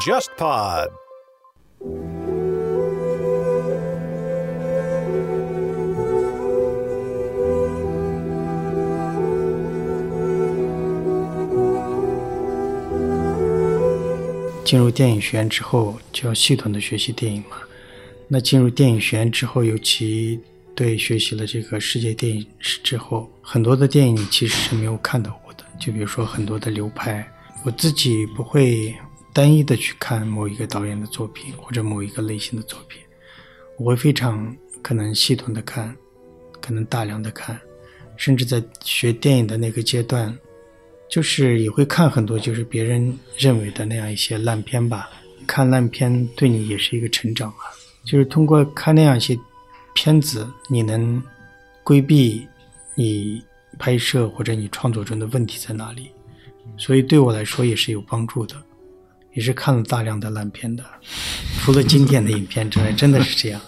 JustPod。进入电影学院之后，就要系统的学习电影嘛。那进入电影学院之后，尤其对学习了这个世界电影之后，很多的电影其实是没有看到。就比如说很多的流派，我自己不会单一的去看某一个导演的作品或者某一个类型的作品，我会非常可能系统的看，可能大量的看，甚至在学电影的那个阶段，就是也会看很多就是别人认为的那样一些烂片吧。看烂片对你也是一个成长啊，就是通过看那样一些片子，你能规避你。拍摄或者你创作中的问题在哪里？所以对我来说也是有帮助的，也是看了大量的烂片的，除了经典的影片之外，真的是这样。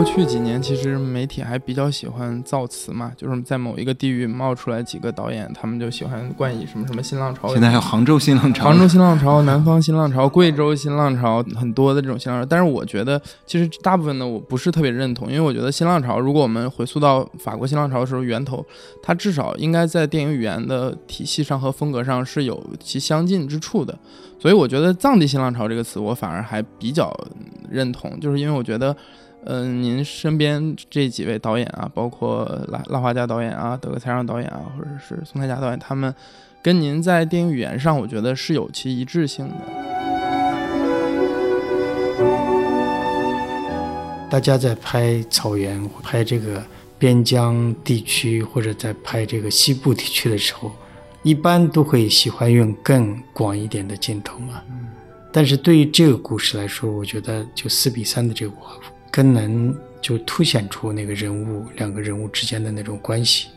过去几年，其实媒体还比较喜欢造词嘛，就是在某一个地域冒出来几个导演，他们就喜欢冠以什么什么新浪潮。现在还有杭州新浪潮、杭州新浪潮、南方新浪潮、贵州新浪潮，很多的这种新浪潮。但是我觉得，其实大部分的我不是特别认同，因为我觉得新浪潮，如果我们回溯到法国新浪潮的时候源头，它至少应该在电影语言的体系上和风格上是有其相近之处的。所以我觉得“藏地新浪潮”这个词，我反而还比较认同，就是因为我觉得。嗯，您身边这几位导演啊，包括拉拉华加导演啊、德格才让导演啊，或者是宋太佳导演，他们跟您在电影语言上，我觉得是有其一致性的。大家在拍草原、拍这个边疆地区，或者在拍这个西部地区的时候，一般都会喜欢用更广一点的镜头嘛。但是对于这个故事来说，我觉得就四比三的这个画幅。更能就凸显出那个人物两个人物之间的那种关系，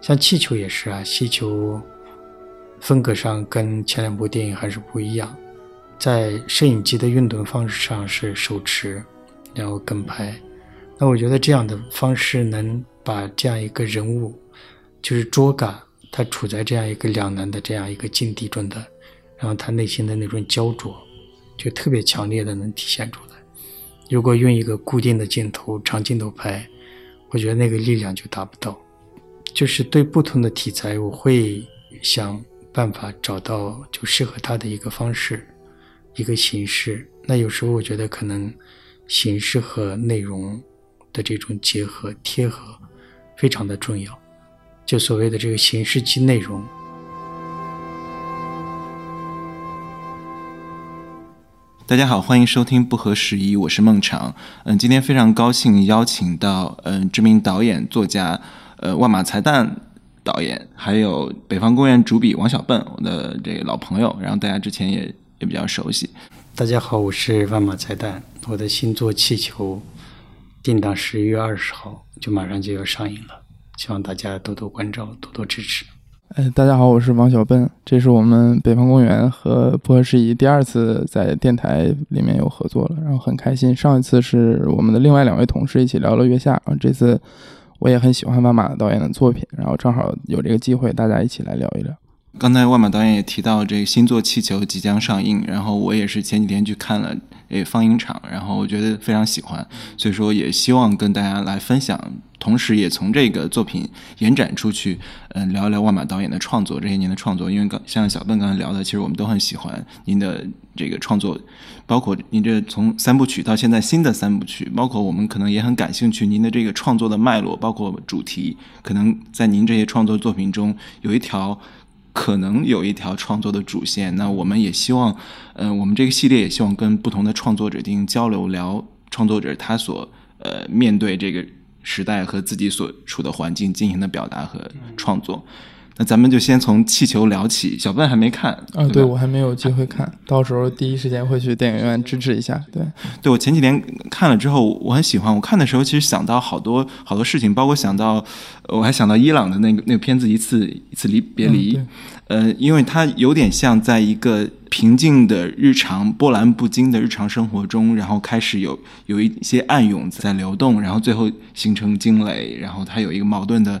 像气球也是啊，气球风格上跟前两部电影还是不一样，在摄影机的运动方式上是手持，然后跟拍，那我觉得这样的方式能把这样一个人物，就是卓感，他处在这样一个两难的这样一个境地中的，然后他内心的那种焦灼，就特别强烈的能体现出来。如果用一个固定的镜头、长镜头拍，我觉得那个力量就达不到。就是对不同的题材，我会想办法找到就适合它的一个方式、一个形式。那有时候我觉得可能形式和内容的这种结合、贴合非常的重要。就所谓的这个形式及内容。大家好，欢迎收听不合时宜，我是孟尝。嗯，今天非常高兴邀请到嗯知名导演、作家，呃万马才旦导演，还有北方公园主笔王小笨，我的这个老朋友，然后大家之前也也比较熟悉。大家好，我是万马才旦，我的新作《气球》定档十一月二十号，就马上就要上映了，希望大家多多关照，多多支持。哎，大家好，我是王小笨，这是我们北方公园和不合适宜第二次在电台里面有合作了，然后很开心。上一次是我们的另外两位同事一起聊了月下，然后这次我也很喜欢万马导演的作品，然后正好有这个机会，大家一起来聊一聊。刚才万马导演也提到这个新作《气球》即将上映，然后我也是前几天去看了诶放映场，然后我觉得非常喜欢，所以说也希望跟大家来分享。同时，也从这个作品延展出去，嗯，聊一聊万马导演的创作，这些年的创作。因为刚像小邓刚才聊的，其实我们都很喜欢您的这个创作，包括您这从三部曲到现在新的三部曲，包括我们可能也很感兴趣您的这个创作的脉络，包括主题，可能在您这些创作作品中有一条，可能有一条创作的主线。那我们也希望，嗯，我们这个系列也希望跟不同的创作者进行交流，聊创作者他所呃面对这个。时代和自己所处的环境进行的表达和创作，那咱们就先从气球聊起。小笨还没看啊？对，我还没有机会看到时候第一时间会去电影院支持一下。对，对我前几天看了之后，我很喜欢。我看的时候其实想到好多好多事情，包括想到我还想到伊朗的那个那个片子《一次一次离别离》。呃，因为它有点像在一个平静的日常、波澜不惊的日常生活中，然后开始有有一些暗涌在流动，然后最后形成惊雷，然后它有一个矛盾的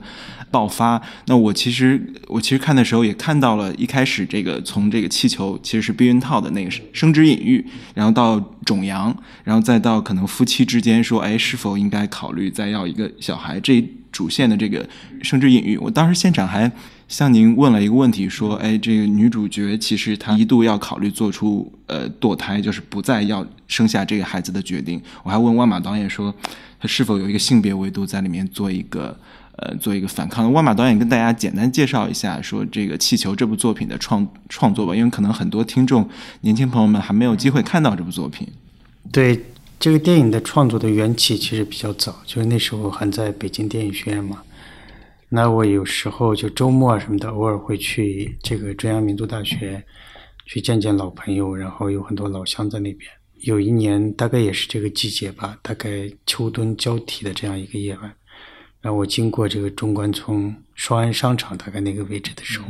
爆发。那我其实我其实看的时候也看到了，一开始这个从这个气球其实是避孕套的那个生殖隐喻，然后到种羊，然后再到可能夫妻之间说，哎，是否应该考虑再要一个小孩这主线的这个生殖隐喻。我当时现场还。向您问了一个问题，说，哎，这个女主角其实她一度要考虑做出呃堕胎，就是不再要生下这个孩子的决定。我还问万马导演说，他是否有一个性别维度在里面做一个呃做一个反抗？万马导演跟大家简单介绍一下，说这个《气球》这部作品的创创作吧，因为可能很多听众年轻朋友们还没有机会看到这部作品。对这个电影的创作的缘起其实比较早，就是那时候还在北京电影学院嘛。那我有时候就周末什么的，偶尔会去这个中央民族大学去见见老朋友，然后有很多老乡在那边。有一年大概也是这个季节吧，大概秋冬交替的这样一个夜晚，然后我经过这个中关村双安商场大概那个位置的时候，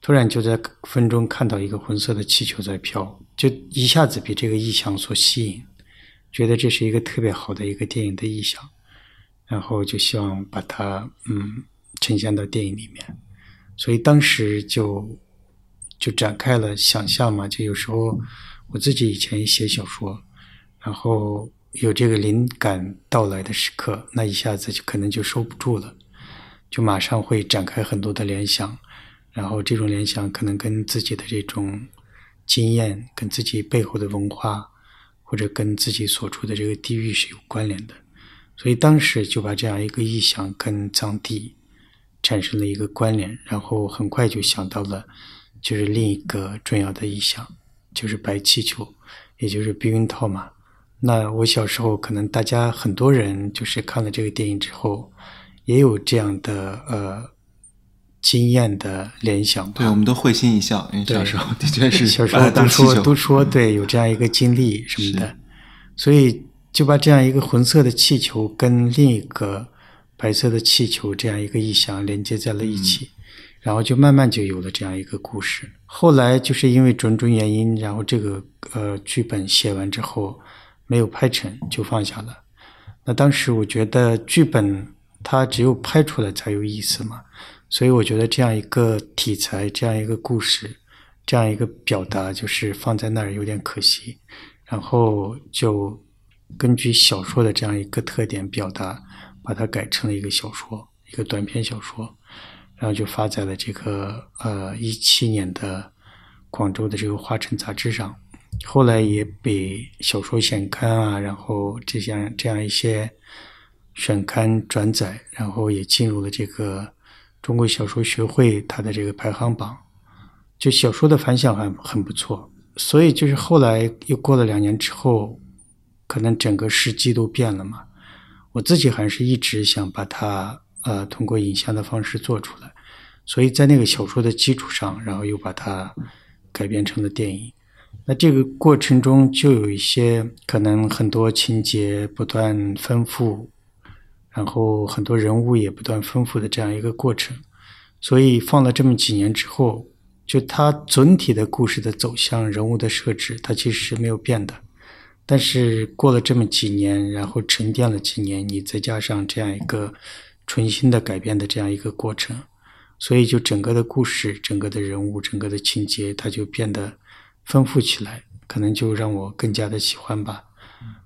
突然就在风中看到一个红色的气球在飘，就一下子被这个意象所吸引，觉得这是一个特别好的一个电影的意象，然后就希望把它嗯。呈现到电影里面，所以当时就就展开了想象嘛。就有时候我自己以前写小说，然后有这个灵感到来的时刻，那一下子就可能就收不住了，就马上会展开很多的联想，然后这种联想可能跟自己的这种经验、跟自己背后的文化，或者跟自己所处的这个地域是有关联的。所以当时就把这样一个意象跟藏地。产生了一个关联，然后很快就想到了，就是另一个重要的意象，就是白气球，也就是避孕套嘛。那我小时候可能大家很多人就是看了这个电影之后，也有这样的呃经验的联想。对，我们都会心一笑，因为小时候的确是小时候都说都说对有这样一个经历什么的，所以就把这样一个红色的气球跟另一个。白色的气球这样一个意象连接在了一起，然后就慢慢就有了这样一个故事。后来就是因为种种原因，然后这个呃剧本写完之后没有拍成，就放下了。那当时我觉得剧本它只有拍出来才有意思嘛，所以我觉得这样一个题材、这样一个故事、这样一个表达，就是放在那儿有点可惜。然后就根据小说的这样一个特点表达。把它改成了一个小说，一个短篇小说，然后就发在了这个呃一七年的广州的这个《花城》杂志上，后来也被小说选刊啊，然后这样这样一些选刊转载，然后也进入了这个中国小说学会它的这个排行榜，就小说的反响还很不错，所以就是后来又过了两年之后，可能整个时机都变了嘛。我自己还是一直想把它呃通过影像的方式做出来，所以在那个小说的基础上，然后又把它改编成了电影。那这个过程中就有一些可能很多情节不断丰富，然后很多人物也不断丰富的这样一个过程。所以放了这么几年之后，就它总体的故事的走向、人物的设置，它其实是没有变的。但是过了这么几年，然后沉淀了几年，你再加上这样一个重新的改变的这样一个过程，所以就整个的故事、整个的人物、整个的情节，它就变得丰富起来，可能就让我更加的喜欢吧。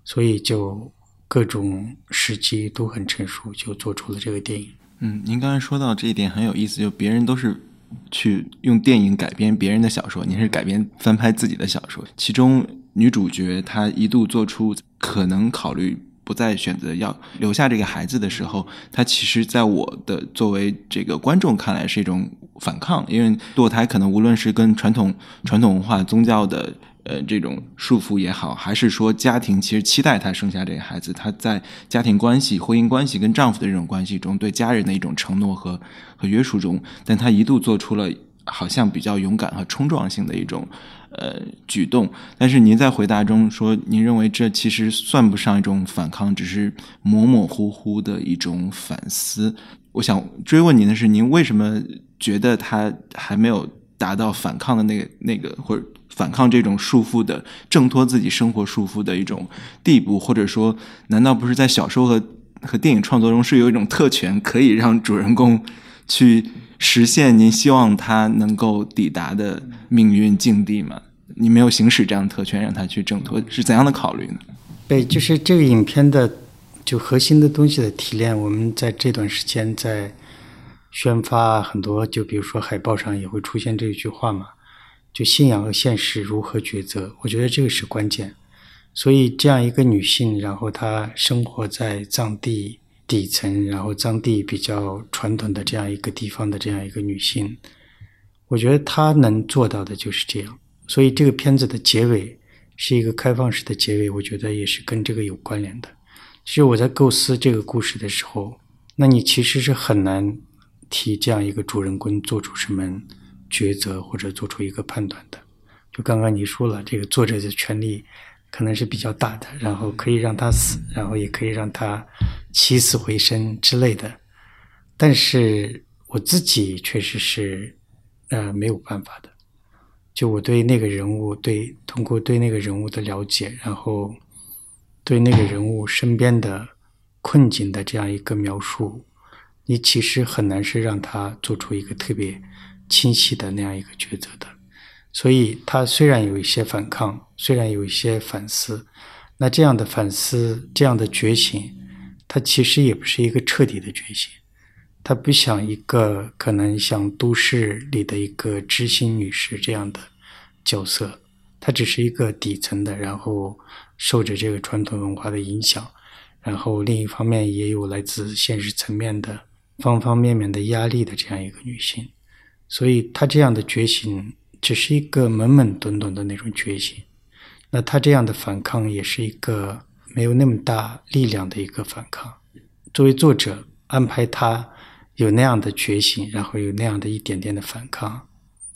所以就各种时机都很成熟，就做出了这个电影。嗯，您刚才说到这一点很有意思，就别人都是去用电影改编别人的小说，您是改编翻拍自己的小说，其中。女主角她一度做出可能考虑不再选择要留下这个孩子的时候，她其实在我的作为这个观众看来是一种反抗，因为堕胎可能无论是跟传统传统文化、宗教的呃这种束缚也好，还是说家庭其实期待她生下这个孩子，她在家庭关系、婚姻关系跟丈夫的这种关系中，对家人的一种承诺和和约束中，但她一度做出了好像比较勇敢和冲撞性的一种。呃，举动，但是您在回答中说，您认为这其实算不上一种反抗，只是模模糊糊的一种反思。我想追问您的是，您为什么觉得他还没有达到反抗的那个那个或者反抗这种束缚的、挣脱自己生活束缚的一种地步，或者说，难道不是在小说和和电影创作中是有一种特权，可以让主人公去实现您希望他能够抵达的命运境地吗？你没有行使这样的特权，让他去挣脱，是怎样的考虑呢？对，就是这个影片的就核心的东西的提炼，我们在这段时间在宣发很多，就比如说海报上也会出现这一句话嘛，就信仰和现实如何抉择？我觉得这个是关键。所以这样一个女性，然后她生活在藏地底层，然后藏地比较传统的这样一个地方的这样一个女性，我觉得她能做到的就是这样。所以这个片子的结尾是一个开放式的结尾，我觉得也是跟这个有关联的。其实我在构思这个故事的时候，那你其实是很难替这样一个主人公做出什么抉择或者做出一个判断的。就刚刚你说了，这个作者的权利可能是比较大的，然后可以让他死，然后也可以让他起死回生之类的。但是我自己确实是呃没有办法的。就我对那个人物，对通过对那个人物的了解，然后对那个人物身边的困境的这样一个描述，你其实很难是让他做出一个特别清晰的那样一个抉择的。所以他虽然有一些反抗，虽然有一些反思，那这样的反思，这样的觉醒，他其实也不是一个彻底的觉醒。他不想一个可能像都市里的一个知心女士这样的角色，她只是一个底层的，然后受着这个传统文化的影响，然后另一方面也有来自现实层面的方方面面的压力的这样一个女性，所以她这样的觉醒只是一个懵懵懂懂的那种觉醒，那她这样的反抗也是一个没有那么大力量的一个反抗。作为作者安排她。有那样的觉醒，然后有那样的一点点的反抗，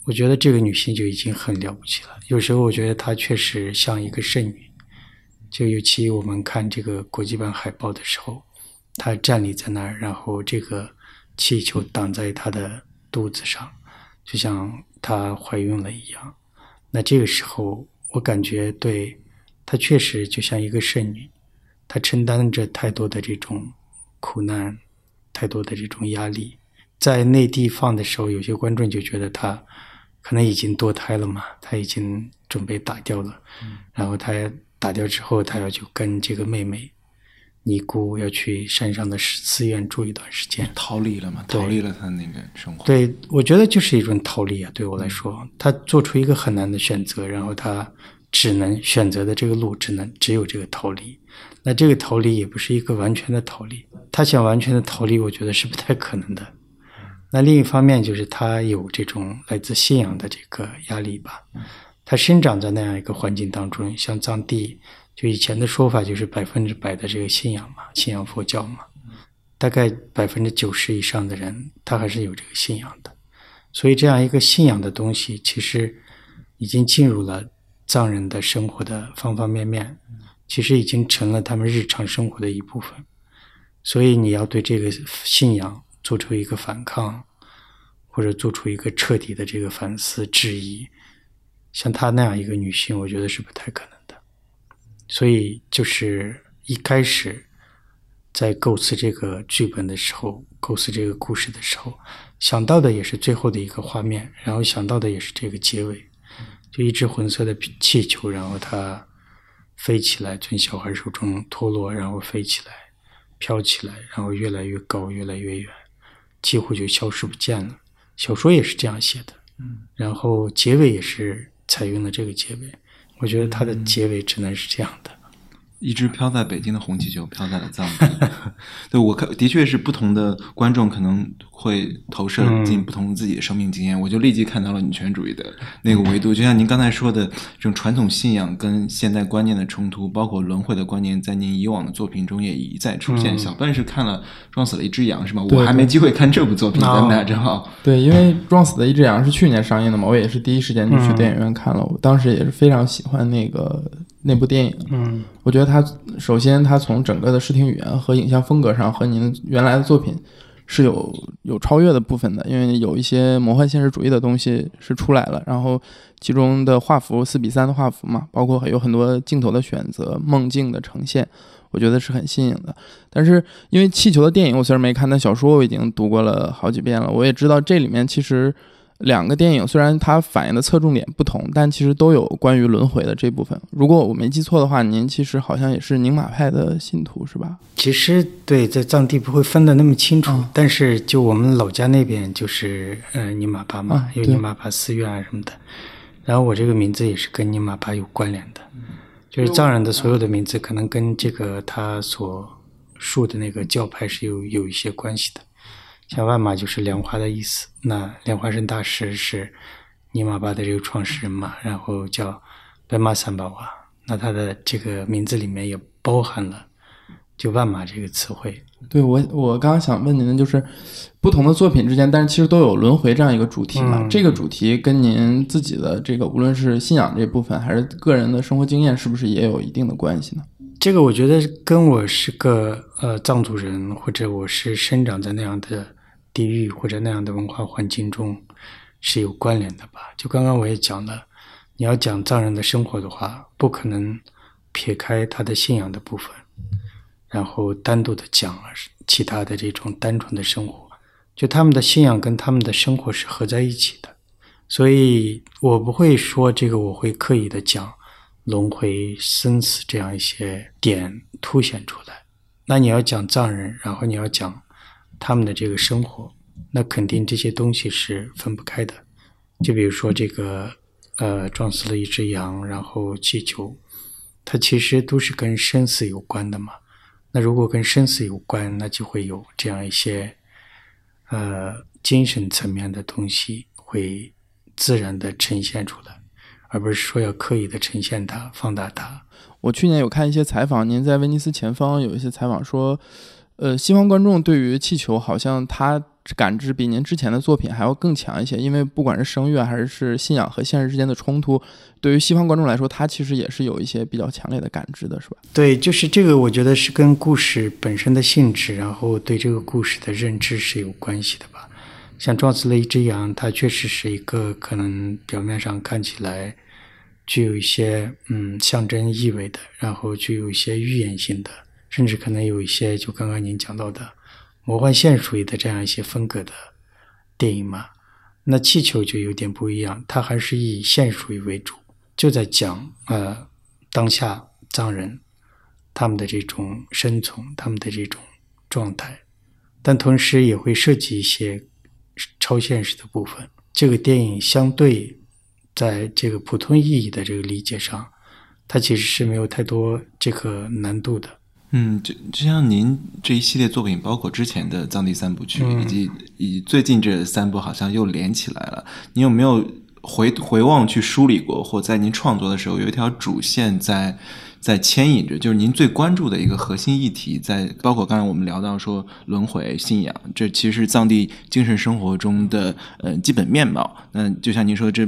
我觉得这个女性就已经很了不起了。有时候我觉得她确实像一个圣女，就尤其我们看这个国际版海报的时候，她站立在那儿，然后这个气球挡在她的肚子上，就像她怀孕了一样。那这个时候，我感觉对她确实就像一个圣女，她承担着太多的这种苦难。太多的这种压力，在内地放的时候，有些观众就觉得他可能已经堕胎了嘛，他已经准备打掉了。然后他打掉之后，他要去跟这个妹妹尼姑要去山上的寺院住一段时间，逃离了嘛？逃离了他那个生活。对，我觉得就是一种逃离啊。对我来说，他做出一个很难的选择，然后他只能选择的这个路，只能只有这个逃离。那这个逃离也不是一个完全的逃离，他想完全的逃离，我觉得是不太可能的。那另一方面就是他有这种来自信仰的这个压力吧。他生长在那样一个环境当中，像藏地，就以前的说法就是百分之百的这个信仰嘛，信仰佛教嘛，大概百分之九十以上的人，他还是有这个信仰的。所以这样一个信仰的东西，其实已经进入了藏人的生活的方方面面。其实已经成了他们日常生活的一部分，所以你要对这个信仰做出一个反抗，或者做出一个彻底的这个反思质疑，像她那样一个女性，我觉得是不太可能的。所以就是一开始在构思这个剧本的时候，构思这个故事的时候，想到的也是最后的一个画面，然后想到的也是这个结尾，就一只红色的气球，然后它。飞起来，从小孩手中脱落，然后飞起来，飘起来，然后越来越高，越来越远，几乎就消失不见了。小说也是这样写的，嗯，然后结尾也是采用了这个结尾。我觉得它的结尾只能是这样的。一只飘在北京的红气球飘在了藏地。对我看，的确是不同的观众可能会投射进不同自己的生命经验。我就立即看到了女权主义的那个维度，就像您刚才说的，这种传统信仰跟现代观念的冲突，包括轮回的观念，在您以往的作品中也一再出现。小段是看了《撞死了一只羊》是吗？我还没机会看这部作品，咱们俩正好。对，因为《撞死的一只羊》是去年上映的嘛，我也是第一时间就去电影院看了。我当时也是非常喜欢那个。那部电影，嗯，我觉得它首先它从整个的视听语言和影像风格上和您原来的作品是有有超越的部分的，因为有一些魔幻现实主义的东西是出来了，然后其中的画幅四比三的画幅嘛，包括有很多镜头的选择、梦境的呈现，我觉得是很新颖的。但是因为气球的电影我虽然没看，但小说我已经读过了好几遍了，我也知道这里面其实。两个电影虽然它反映的侧重点不同，但其实都有关于轮回的这部分。如果我没记错的话，您其实好像也是宁玛派的信徒，是吧？其实对，在藏地不会分得那么清楚，但是就我们老家那边就是呃宁玛巴嘛，有宁玛巴寺院啊什么的。然后我这个名字也是跟宁玛巴有关联的，就是藏人的所有的名字可能跟这个他所述的那个教派是有有一些关系的。像万马就是莲花的意思，那莲花生大师是尼玛巴的这个创始人嘛，然后叫白马三宝啊，那他的这个名字里面也包含了就万马这个词汇。对我，我刚刚想问您的就是，不同的作品之间，但是其实都有轮回这样一个主题嘛？这个主题跟您自己的这个无论是信仰这部分，还是个人的生活经验，是不是也有一定的关系呢？这个我觉得跟我是个呃藏族人，或者我是生长在那样的。地域或者那样的文化环境中是有关联的吧？就刚刚我也讲了，你要讲藏人的生活的话，不可能撇开他的信仰的部分，然后单独的讲其他的这种单纯的生活。就他们的信仰跟他们的生活是合在一起的，所以我不会说这个，我会刻意的讲轮回、生死这样一些点凸显出来。那你要讲藏人，然后你要讲。他们的这个生活，那肯定这些东西是分不开的。就比如说这个，呃，撞死了一只羊，然后气球，它其实都是跟生死有关的嘛。那如果跟生死有关，那就会有这样一些，呃，精神层面的东西会自然的呈现出来，而不是说要刻意的呈现它、放大它。我去年有看一些采访，您在威尼斯前方有一些采访说。呃，西方观众对于气球好像他感知比您之前的作品还要更强一些，因为不管是声乐还是信仰和现实之间的冲突，对于西方观众来说，他其实也是有一些比较强烈的感知的，是吧？对，就是这个，我觉得是跟故事本身的性质，然后对这个故事的认知是有关系的吧。像撞死了一只羊，它确实是一个可能表面上看起来具有一些嗯象征意味的，然后具有一些预言性的。甚至可能有一些，就刚刚您讲到的魔幻现实主义的这样一些风格的电影嘛，那气球就有点不一样，它还是以现实主义为主，就在讲呃当下藏人他们的这种生存，他们的这种状态，但同时也会涉及一些超现实的部分。这个电影相对在这个普通意义的这个理解上，它其实是没有太多这个难度的。嗯，就就像您这一系列作品，包括之前的藏地三部曲，以及以最近这三部，好像又连起来了。你有没有回回望去梳理过，或在您创作的时候有一条主线在在牵引着？就是您最关注的一个核心议题，在包括刚才我们聊到说轮回、信仰，这其实是藏地精神生活中的呃基本面貌。那就像您说，这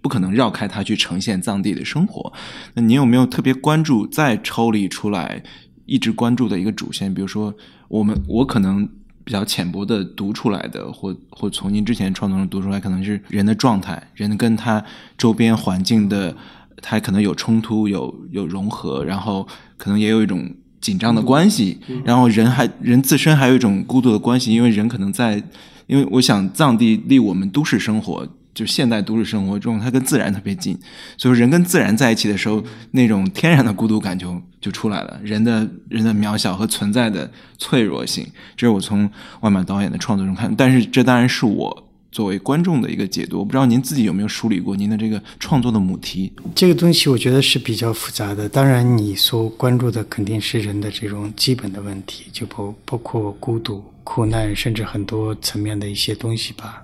不可能绕开它去呈现藏地的生活。那您有没有特别关注，再抽离出来？一直关注的一个主线，比如说我们我可能比较浅薄的读出来的，或或从您之前创作中读出来，可能是人的状态，人跟他周边环境的，他可能有冲突，有有融合，然后可能也有一种紧张的关系，然后人还人自身还有一种孤独的关系，因为人可能在，因为我想藏地离我们都市生活。就现代都市生活中，它跟自然特别近，所以人跟自然在一起的时候，那种天然的孤独感就就出来了。人的人的渺小和存在的脆弱性，这是我从万马导演的创作中看。但是这当然是我作为观众的一个解读。我不知道您自己有没有梳理过您的这个创作的母题？这个东西我觉得是比较复杂的。当然，你所关注的肯定是人的这种基本的问题，就包包括孤独、苦难，甚至很多层面的一些东西吧。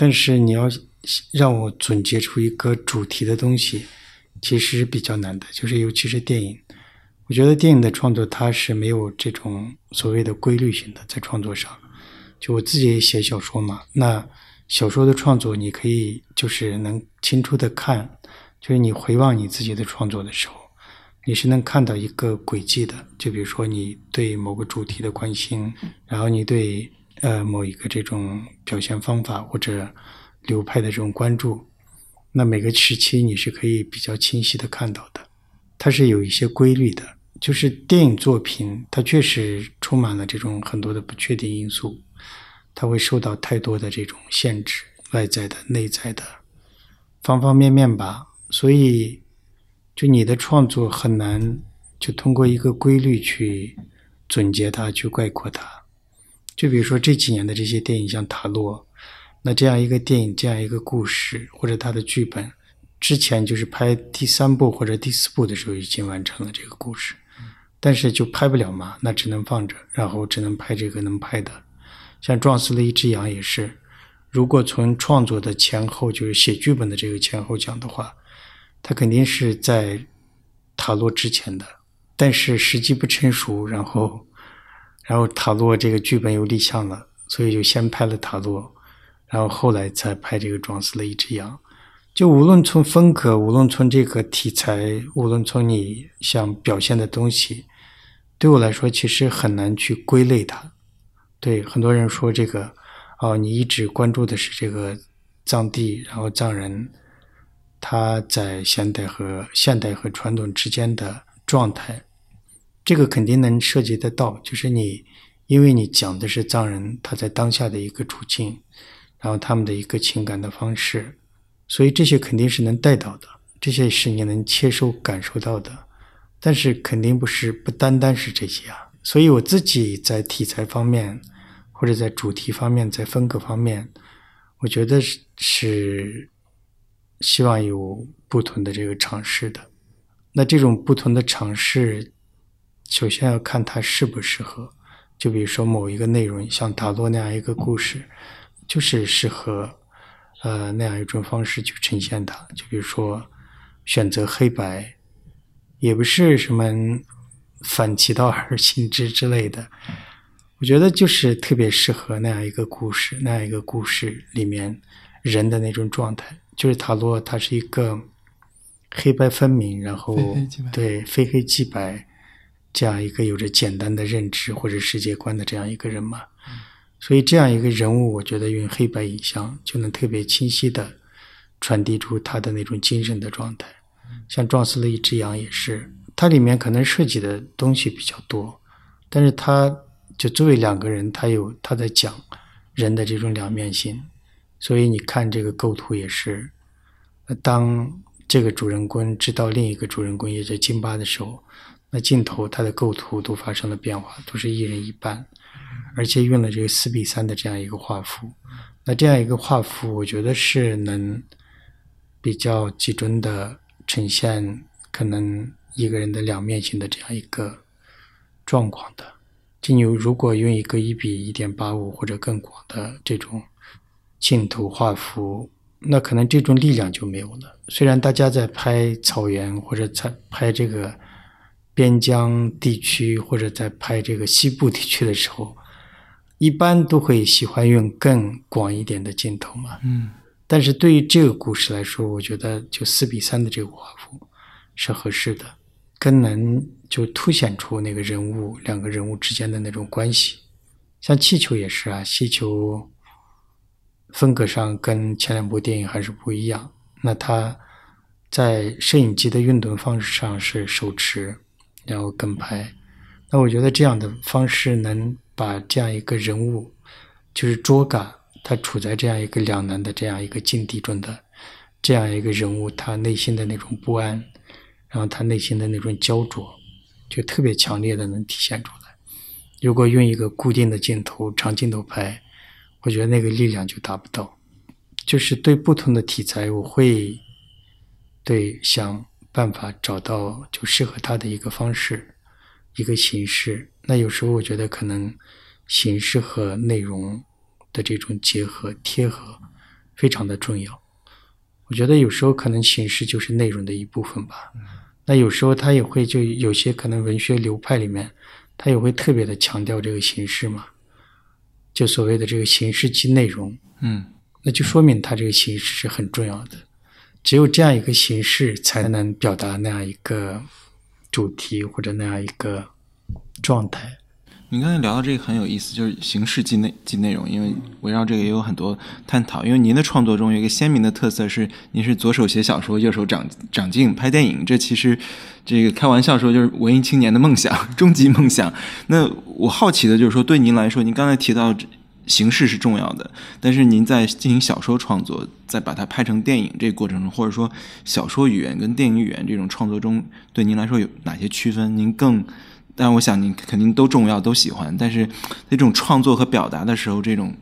但是你要让我总结出一个主题的东西，其实比较难的。就是尤其是电影，我觉得电影的创作它是没有这种所谓的规律性的，在创作上。就我自己写小说嘛，那小说的创作你可以就是能清楚的看，就是你回望你自己的创作的时候，你是能看到一个轨迹的。就比如说你对某个主题的关心，然后你对。呃某一个这种表现方法或者流派的这种关注，那每个时期你是可以比较清晰的看到的，它是有一些规律的。就是电影作品，它确实充满了这种很多的不确定因素，它会受到太多的这种限制，外在的、内在的，方方面面吧。所以，就你的创作很难就通过一个规律去总结它、去概括它。就比如说这几年的这些电影，像《塔洛》，那这样一个电影、这样一个故事或者它的剧本，之前就是拍第三部或者第四部的时候已经完成了这个故事。但是就拍不了嘛，那只能放着，然后只能拍这个能拍的。像撞死了一只羊也是，如果从创作的前后，就是写剧本的这个前后讲的话，它肯定是在塔洛之前的。但是时机不成熟，然后，然后塔洛这个剧本又立项了，所以就先拍了塔洛，然后后来才拍这个撞死了一只羊。就无论从风格，无论从这个题材，无论从你想表现的东西。对我来说，其实很难去归类它。对很多人说这个，哦，你一直关注的是这个藏地，然后藏人他在现代和现代和传统之间的状态，这个肯定能涉及得到。就是你，因为你讲的是藏人他在当下的一个处境，然后他们的一个情感的方式，所以这些肯定是能带到的，这些是你能切收感受到的。但是肯定不是不单单是这些啊，所以我自己在题材方面，或者在主题方面，在风格方面，我觉得是是希望有不同的这个尝试的。那这种不同的尝试，首先要看它适不适合。就比如说某一个内容，像塔罗那样一个故事，就是适合呃那样一种方式去呈现它。就比如说选择黑白。也不是什么反其道而行之之类的，我觉得就是特别适合那样一个故事，那样一个故事里面人的那种状态。就是塔罗，它是一个黑白分明，然后对非黑即白这样一个有着简单的认知或者世界观的这样一个人嘛。所以这样一个人物，我觉得用黑白影像就能特别清晰的传递出他的那种精神的状态。像撞死了一只羊也是，它里面可能涉及的东西比较多，但是它就作为两个人，他有他在讲人的这种两面性，所以你看这个构图也是，当这个主人公知道另一个主人公也在金巴的时候，那镜头它的构图都发生了变化，都是一人一半，而且用了这个四比三的这样一个画幅，那这样一个画幅，我觉得是能比较集中的。呈现可能一个人的两面性的这样一个状况的，就你如果用一个一比一点八五或者更广的这种镜头画幅，那可能这种力量就没有了。虽然大家在拍草原或者在拍这个边疆地区或者在拍这个西部地区的时候，一般都会喜欢用更广一点的镜头嘛。嗯。但是对于这个故事来说，我觉得就四比三的这个画幅是合适的，更能就凸显出那个人物两个人物之间的那种关系。像气球也是啊，气球风格上跟前两部电影还是不一样。那它在摄影机的运动方式上是手持，然后跟拍。那我觉得这样的方式能把这样一个人物就是卓感。他处在这样一个两难的这样一个境地中的这样一个人物，他内心的那种不安，然后他内心的那种焦灼，就特别强烈的能体现出来。如果用一个固定的镜头、长镜头拍，我觉得那个力量就达不到。就是对不同的题材，我会对想办法找到就适合他的一个方式、一个形式。那有时候我觉得可能形式和内容。的这种结合贴合非常的重要，我觉得有时候可能形式就是内容的一部分吧。那有时候他也会就有些可能文学流派里面，他也会特别的强调这个形式嘛，就所谓的这个形式即内容。嗯，那就说明他这个形式是很重要的，只有这样一个形式才能表达那样一个主题或者那样一个状态。你刚才聊到这个很有意思，就是形式即内即内容，因为围绕这个也有很多探讨。因为您的创作中有一个鲜明的特色是，您是左手写小说，右手掌掌镜拍电影。这其实这个开玩笑说就是文艺青年的梦想，终极梦想。那我好奇的就是说，对您来说，您刚才提到形式是重要的，但是您在进行小说创作，在把它拍成电影这个过程中，或者说小说语言跟电影语言这种创作中，对您来说有哪些区分？您更但我想您肯定都重要，都喜欢。但是那种创作和表达的时候，这种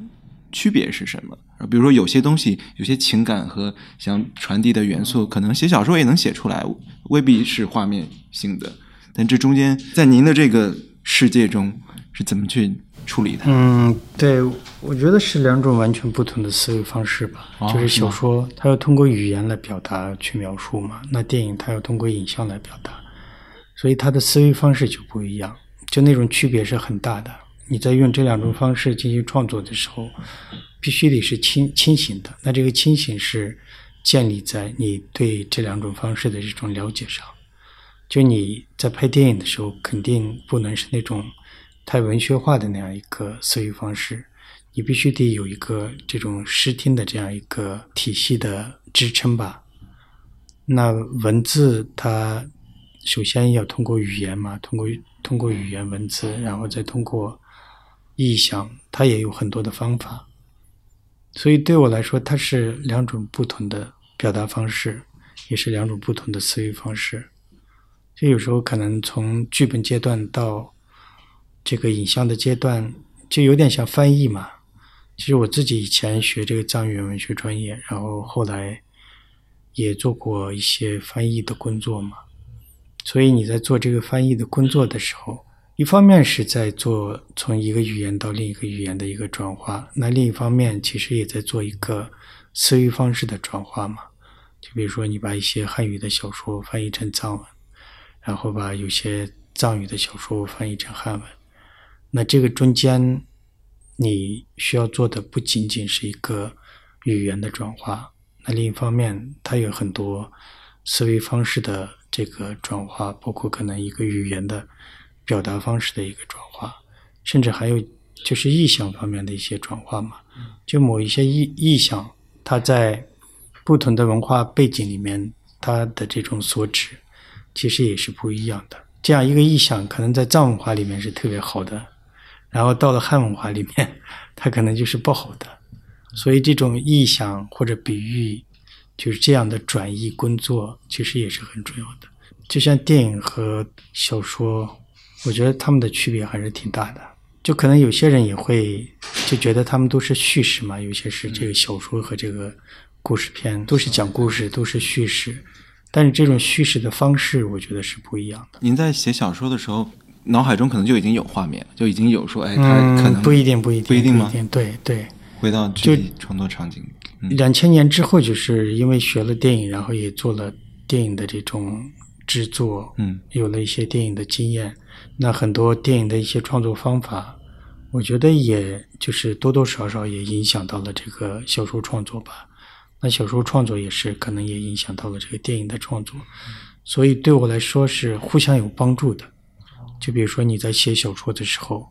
区别是什么？比如说有些东西，有些情感和想传递的元素，可能写小说也能写出来，未必是画面性的。但这中间，在您的这个世界中是怎么去处理它？嗯，对，我觉得是两种完全不同的思维方式吧。就是小说，它要通过语言来表达去描述嘛；那电影，它要通过影像来表达。所以它的思维方式就不一样，就那种区别是很大的。你在用这两种方式进行创作的时候，必须得是清清醒的。那这个清醒是建立在你对这两种方式的这种了解上。就你在拍电影的时候，肯定不能是那种太文学化的那样一个思维方式，你必须得有一个这种视听的这样一个体系的支撑吧。那文字它。首先要通过语言嘛，通过通过语言文字，然后再通过意象，它也有很多的方法。所以对我来说，它是两种不同的表达方式，也是两种不同的思维方式。就有时候可能从剧本阶段到这个影像的阶段，就有点像翻译嘛。其实我自己以前学这个藏语文学专业，然后后来也做过一些翻译的工作嘛。所以你在做这个翻译的工作的时候，一方面是在做从一个语言到另一个语言的一个转化，那另一方面其实也在做一个思维方式的转化嘛。就比如说你把一些汉语的小说翻译成藏文，然后把有些藏语的小说翻译成汉文，那这个中间你需要做的不仅仅是一个语言的转化，那另一方面它有很多思维方式的。这个转化包括可能一个语言的表达方式的一个转化，甚至还有就是意象方面的一些转化嘛。就某一些意意象，它在不同的文化背景里面，它的这种所指其实也是不一样的。这样一个意象，可能在藏文化里面是特别好的，然后到了汉文化里面，它可能就是不好的。所以这种意象或者比喻。就是这样的转译工作，其实也是很重要的。就像电影和小说，我觉得他们的区别还是挺大的。就可能有些人也会就觉得他们都是叙事嘛，有些是这个小说和这个故事片都是讲故事，都是叙事。但是这种叙事的方式，我觉得是不一样的。您在写小说的时候，脑海中可能就已经有画面，就已经有说，哎，他可能不一定，不一定，不一定吗？对对。回到具体创作场景。两千年之后，就是因为学了电影，然后也做了电影的这种制作，嗯，有了一些电影的经验。那很多电影的一些创作方法，我觉得也就是多多少少也影响到了这个小说创作吧。那小说创作也是可能也影响到了这个电影的创作，所以对我来说是互相有帮助的。就比如说你在写小说的时候，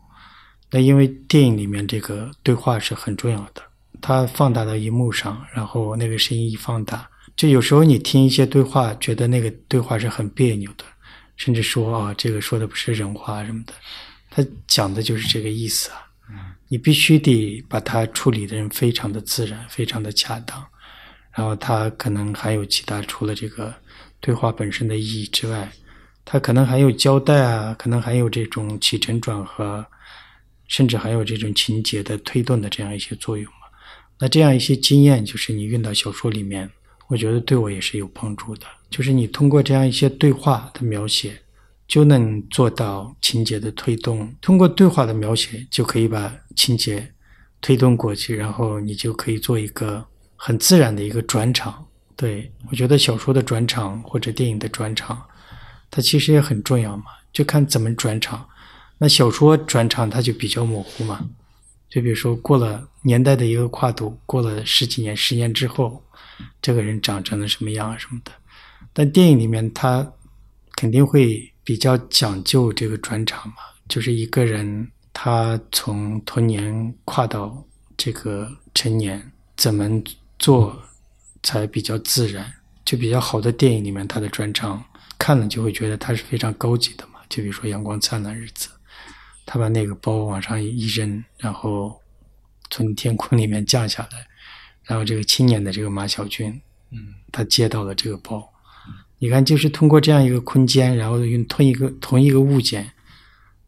那因为电影里面这个对话是很重要的。它放大到荧幕上，然后那个声音一放大，就有时候你听一些对话，觉得那个对话是很别扭的，甚至说啊，这个说的不是人话什么的。他讲的就是这个意思啊。你必须得把它处理的人非常的自然，非常的恰当。然后他可能还有其他，除了这个对话本身的意义之外，它可能还有交代啊，可能还有这种起承转合，甚至还有这种情节的推动的这样一些作用嘛。那这样一些经验，就是你运到小说里面，我觉得对我也是有帮助的。就是你通过这样一些对话的描写，就能做到情节的推动。通过对话的描写，就可以把情节推动过去，然后你就可以做一个很自然的一个转场。对我觉得小说的转场或者电影的转场，它其实也很重要嘛，就看怎么转场。那小说转场它就比较模糊嘛。就比如说，过了年代的一个跨度，过了十几年、十年之后，这个人长成了什么样啊什么的。但电影里面他肯定会比较讲究这个转场嘛，就是一个人他从童年跨到这个成年，怎么做才比较自然？就比较好的电影里面，他的转场看了就会觉得他是非常高级的嘛。就比如说《阳光灿烂日子》，他把那个包往上一扔，然后从天空里面降下来，然后这个青年的这个马小军，嗯，他接到了这个包。你看，就是通过这样一个空间，然后用同一个同一个物件，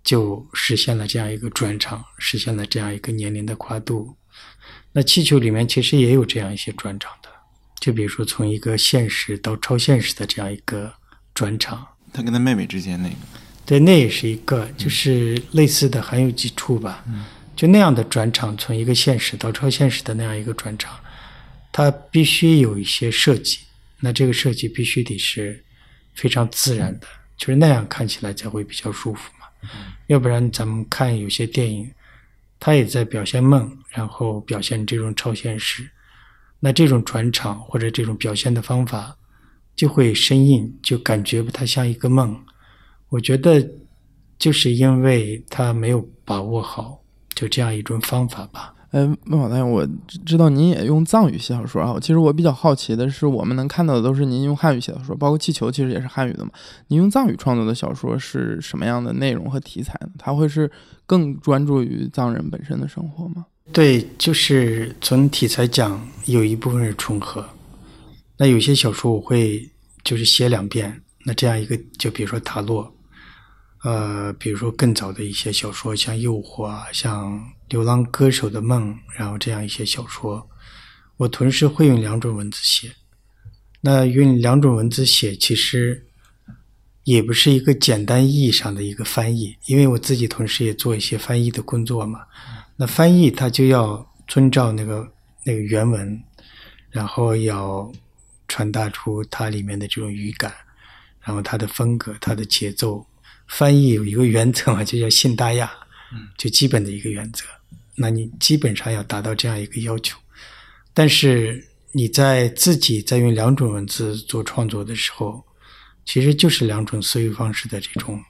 就实现了这样一个转场，实现了这样一个年龄的跨度。那气球里面其实也有这样一些转场的，就比如说从一个现实到超现实的这样一个转场。他跟他妹妹之间那个，对，那也是一个，就是类似的，还有几处吧。就那样的转场，从一个现实到超现实的那样一个转场，它必须有一些设计。那这个设计必须得是非常自然的，就是那样看起来才会比较舒服嘛。要不然咱们看有些电影，它也在表现梦，然后表现这种超现实，那这种转场或者这种表现的方法就会生硬，就感觉不太像一个梦。我觉得就是因为他没有把握好，就这样一种方法吧。哎，孟老大，我知知道您也用藏语写小说啊。其实我比较好奇的是，我们能看到的都是您用汉语写小说，包括《气球》其实也是汉语的嘛。您用藏语创作的小说是什么样的内容和题材呢？它会是更专注于藏人本身的生活吗？对，就是从题材讲，有一部分是重合。那有些小说我会就是写两遍，那这样一个，就比如说塔洛，呃，比如说更早的一些小说，像《诱惑》啊，像《流浪歌手的梦》，然后这样一些小说，我同时会用两种文字写。那用两种文字写，其实也不是一个简单意义上的一个翻译，因为我自己同时也做一些翻译的工作嘛。那翻译它就要遵照那个那个原文，然后要传达出它里面的这种语感，然后它的风格、它的节奏。翻译有一个原则嘛，就叫信达雅，就基本的一个原则。那你基本上要达到这样一个要求。但是你在自己在用两种文字做创作的时候，其实就是两种思维方式的这种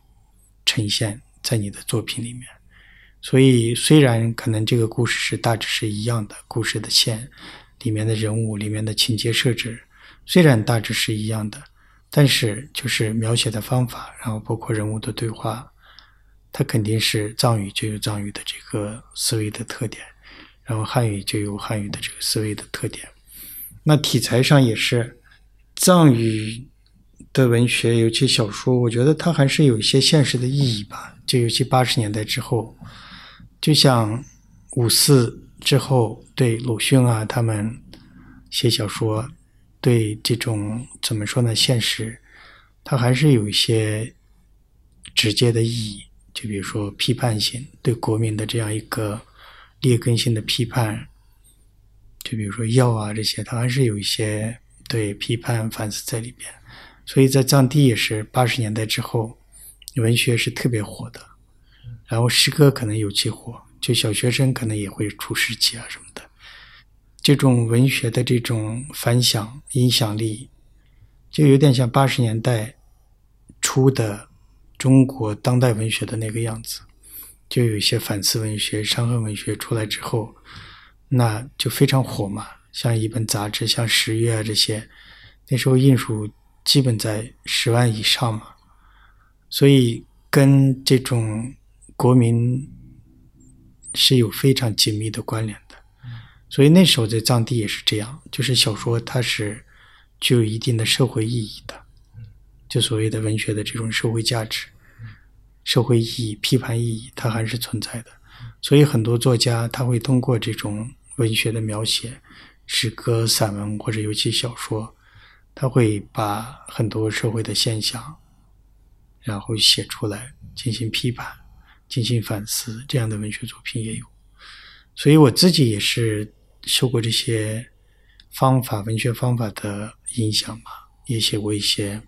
呈现在你的作品里面。所以虽然可能这个故事是大致是一样的，故事的线里面的人物、里面的情节设置虽然大致是一样的。但是，就是描写的方法，然后包括人物的对话，它肯定是藏语就有藏语的这个思维的特点，然后汉语就有汉语的这个思维的特点。那题材上也是藏语的文学，尤其小说，我觉得它还是有一些现实的意义吧。就尤其八十年代之后，就像五四之后，对鲁迅啊他们写小说。对这种怎么说呢？现实，它还是有一些直接的意义。就比如说批判性，对国民的这样一个劣根性的批判。就比如说药啊这些，它还是有一些对批判反思在里边。所以在藏地也是八十年代之后，文学是特别火的。然后诗歌可能尤其火，就小学生可能也会出诗集啊什么。这种文学的这种反响、影响力，就有点像八十年代初的中国当代文学的那个样子。就有一些反思文学、伤痕文学出来之后，那就非常火嘛。像一本杂志，像《十月》啊这些，那时候印数基本在十万以上嘛。所以跟这种国民是有非常紧密的关联的。所以那时候在藏地也是这样，就是小说它是具有一定的社会意义的，就所谓的文学的这种社会价值、社会意义、批判意义，它还是存在的。所以很多作家他会通过这种文学的描写，诗歌、散文或者尤其小说，他会把很多社会的现象，然后写出来进行批判、进行反思，这样的文学作品也有。所以我自己也是。受过这些方法、文学方法的影响吧，也写过一些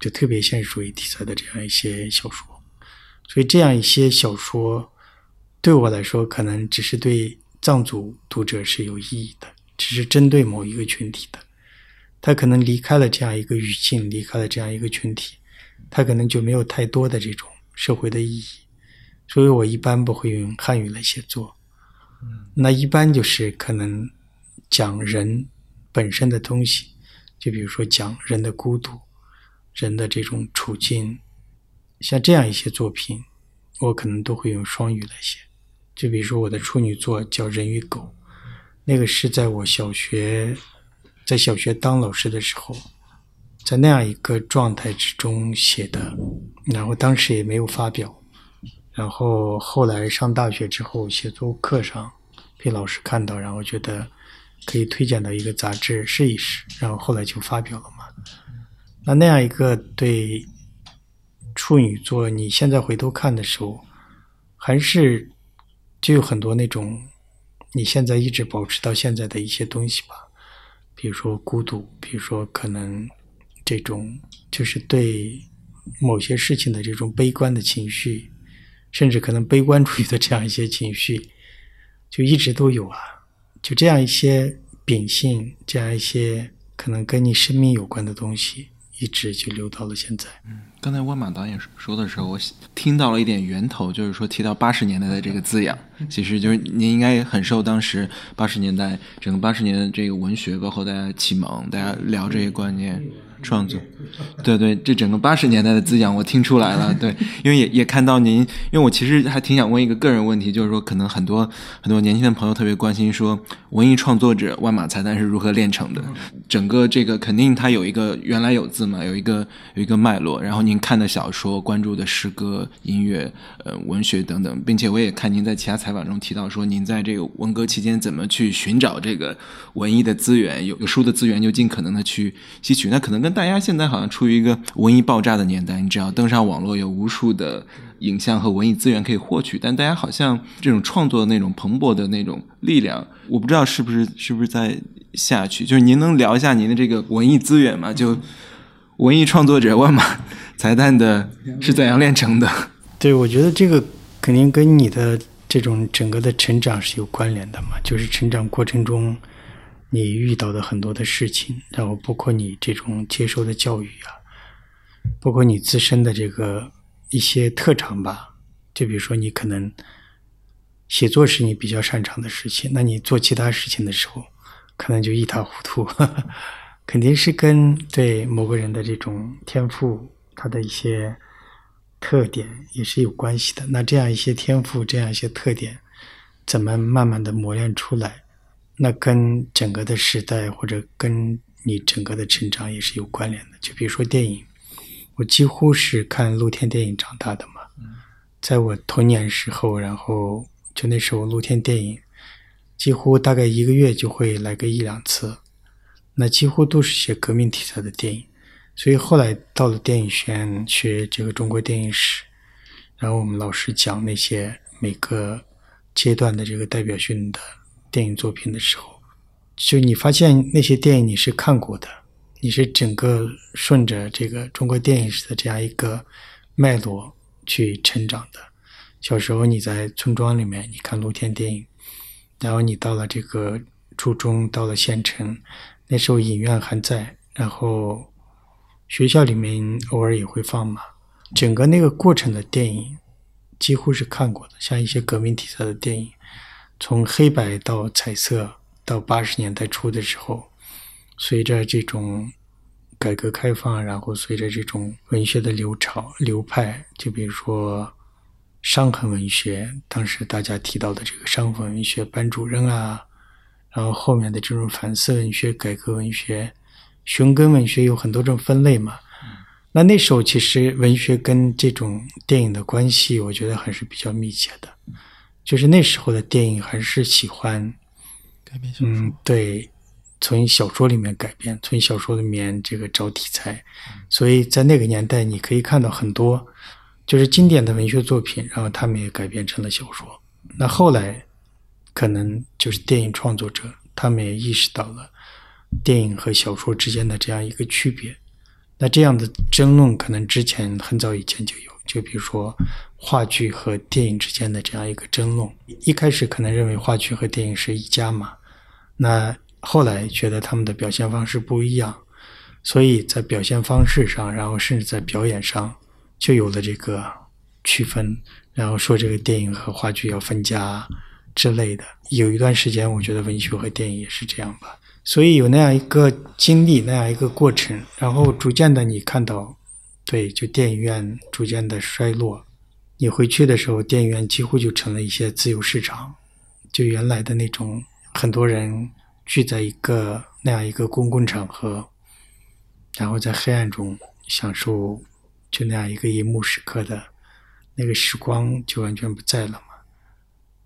就特别现实主义题材的这样一些小说，所以这样一些小说对我来说，可能只是对藏族读者是有意义的，只是针对某一个群体的。他可能离开了这样一个语境，离开了这样一个群体，他可能就没有太多的这种社会的意义。所以我一般不会用汉语来写作。那一般就是可能讲人本身的东西，就比如说讲人的孤独、人的这种处境，像这样一些作品，我可能都会用双语来写。就比如说我的处女作叫《人与狗》，那个是在我小学在小学当老师的时候，在那样一个状态之中写的，然后当时也没有发表。然后后来上大学之后，写作课上被老师看到，然后觉得可以推荐到一个杂志试一试，然后后来就发表了嘛。那那样一个对处女座，你现在回头看的时候，还是就有很多那种你现在一直保持到现在的一些东西吧，比如说孤独，比如说可能这种就是对某些事情的这种悲观的情绪。甚至可能悲观主义的这样一些情绪，就一直都有啊。就这样一些秉性，这样一些可能跟你生命有关的东西，一直就留到了现在。嗯，刚才温马导演说的时候，我听到了一点源头，就是说提到八十年代的这个滋养，其实就是您应该也很受当时八十年代整个八十年的这个文学，包括大家启蒙，大家聊这些观念。创作，对对，这整个八十年代的滋养我听出来了。对，因为也也看到您，因为我其实还挺想问一个个人问题，就是说，可能很多很多年轻的朋友特别关心，说文艺创作者万马才旦是如何炼成的？整个这个肯定它有一个原来有字嘛，有一个有一个脉络。然后您看的小说、关注的诗歌、音乐、呃文学等等，并且我也看您在其他采访中提到说，您在这个文革期间怎么去寻找这个文艺的资源，有有书的资源就尽可能的去吸取。那可能跟大家现在好像处于一个文艺爆炸的年代，你只要登上网络，有无数的影像和文艺资源可以获取。但大家好像这种创作的那种蓬勃的那种力量，我不知道是不是是不是在下去。就是您能聊一下您的这个文艺资源吗？就文艺创作者万马才旦的是怎样炼成的？对，我觉得这个肯定跟你的这种整个的成长是有关联的嘛。就是成长过程中。你遇到的很多的事情，然后包括你这种接受的教育啊，包括你自身的这个一些特长吧，就比如说你可能写作是你比较擅长的事情，那你做其他事情的时候，可能就一塌糊涂，肯定是跟对某个人的这种天赋，他的一些特点也是有关系的。那这样一些天赋，这样一些特点，怎么慢慢的磨练出来？那跟整个的时代或者跟你整个的成长也是有关联的。就比如说电影，我几乎是看露天电影长大的嘛。在我童年时候，然后就那时候露天电影，几乎大概一个月就会来个一两次，那几乎都是些革命题材的电影。所以后来到了电影学院学这个中国电影史，然后我们老师讲那些每个阶段的这个代表性的。电影作品的时候，就你发现那些电影你是看过的，你是整个顺着这个中国电影史的这样一个脉络去成长的。小时候你在村庄里面，你看露天电影，然后你到了这个初中，到了县城，那时候影院还在，然后学校里面偶尔也会放嘛。整个那个过程的电影几乎是看过的，像一些革命题材的电影。从黑白到彩色，到八十年代初的时候，随着这种改革开放，然后随着这种文学的流潮流派，就比如说伤痕文学，当时大家提到的这个伤痕文学，班主任啊，然后后面的这种反思文学、改革文学、寻根文学，有很多种分类嘛。那那时候其实文学跟这种电影的关系，我觉得还是比较密切的。就是那时候的电影还是喜欢改编小说，嗯，对，从小说里面改编，从小说里面这个找题材，所以在那个年代，你可以看到很多就是经典的文学作品，然后他们也改编成了小说。那后来可能就是电影创作者，他们也意识到了电影和小说之间的这样一个区别。那这样的争论，可能之前很早以前就有。就比如说话剧和电影之间的这样一个争论，一开始可能认为话剧和电影是一家嘛，那后来觉得他们的表现方式不一样，所以在表现方式上，然后甚至在表演上就有了这个区分，然后说这个电影和话剧要分家之类的。有一段时间，我觉得文学和电影也是这样吧。所以有那样一个经历，那样一个过程，然后逐渐的你看到，对，就电影院逐渐的衰落。你回去的时候，电影院几乎就成了一些自由市场，就原来的那种很多人聚在一个那样一个公共场合，然后在黑暗中享受就那样一个银幕时刻的那个时光就完全不在了嘛。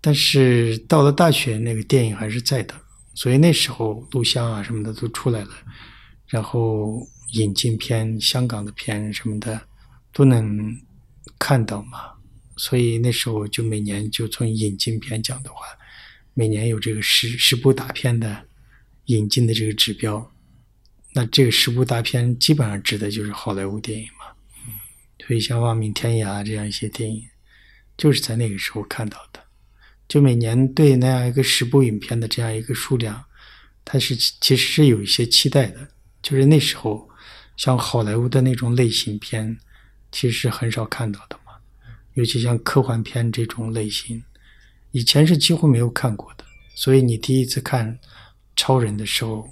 但是到了大学，那个电影还是在的，所以那时候录像啊什么的都出来了，然后引进片、香港的片什么的都能看到嘛。所以那时候就每年就从引进片讲的话，每年有这个十十部大片的引进的这个指标，那这个十部大片基本上指的就是好莱坞电影嘛。所以像《亡命天涯》这样一些电影，就是在那个时候看到的。就每年对那样一个十部影片的这样一个数量，它是其实是有一些期待的。就是那时候，像好莱坞的那种类型片，其实是很少看到的嘛。尤其像科幻片这种类型，以前是几乎没有看过的，所以你第一次看超人的时候，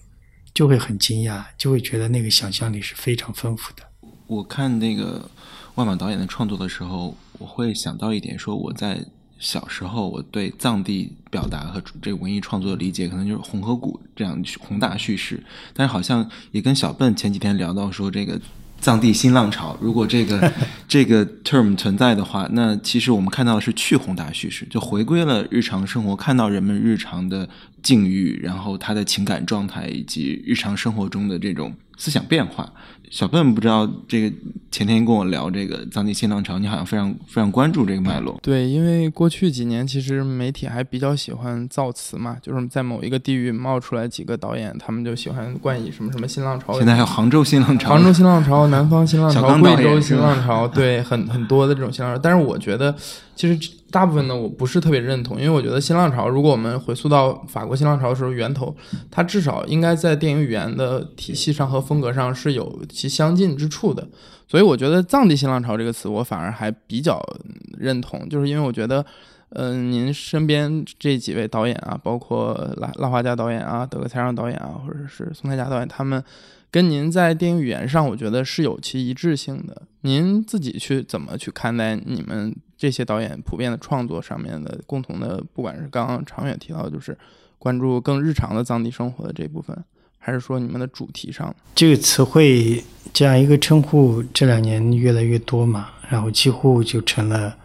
就会很惊讶，就会觉得那个想象力是非常丰富的。我看那个万马导演的创作的时候，我会想到一点，说我在小时候我对藏地表达和这个文艺创作的理解，可能就是红河谷这样宏大叙事，但是好像也跟小笨前几天聊到说这个。藏地新浪潮，如果这个 这个 term 存在的话，那其实我们看到的是去宏大叙事，就回归了日常生活，看到人们日常的境遇，然后他的情感状态以及日常生活中的这种思想变化。小笨不知道这个前天跟我聊这个藏地新浪潮，你好像非常非常关注这个脉络。对，因为过去几年其实媒体还比较喜欢造词嘛，就是在某一个地域冒出来几个导演，他们就喜欢冠以什么什么新浪潮。现在还有杭州新浪潮、杭州新浪潮、南方新浪潮、贵州新浪潮，对，很很多的这种新浪潮。但是我觉得其实。大部分呢，我不是特别认同，因为我觉得新浪潮，如果我们回溯到法国新浪潮的时候源头，它至少应该在电影语言的体系上和风格上是有其相近之处的。所以我觉得“藏地新浪潮”这个词，我反而还比较认同，就是因为我觉得，嗯，您身边这几位导演啊，包括拉拉华家导演啊、德克才让导演啊，或者是宋太甲导演，他们跟您在电影语言上，我觉得是有其一致性的。您自己去怎么去看待你们？这些导演普遍的创作上面的共同的，不管是刚刚长远提到，就是关注更日常的藏地生活的这部分，还是说你们的主题上，这个词汇这样一个称呼，这两年越来越多嘛，然后几乎就成了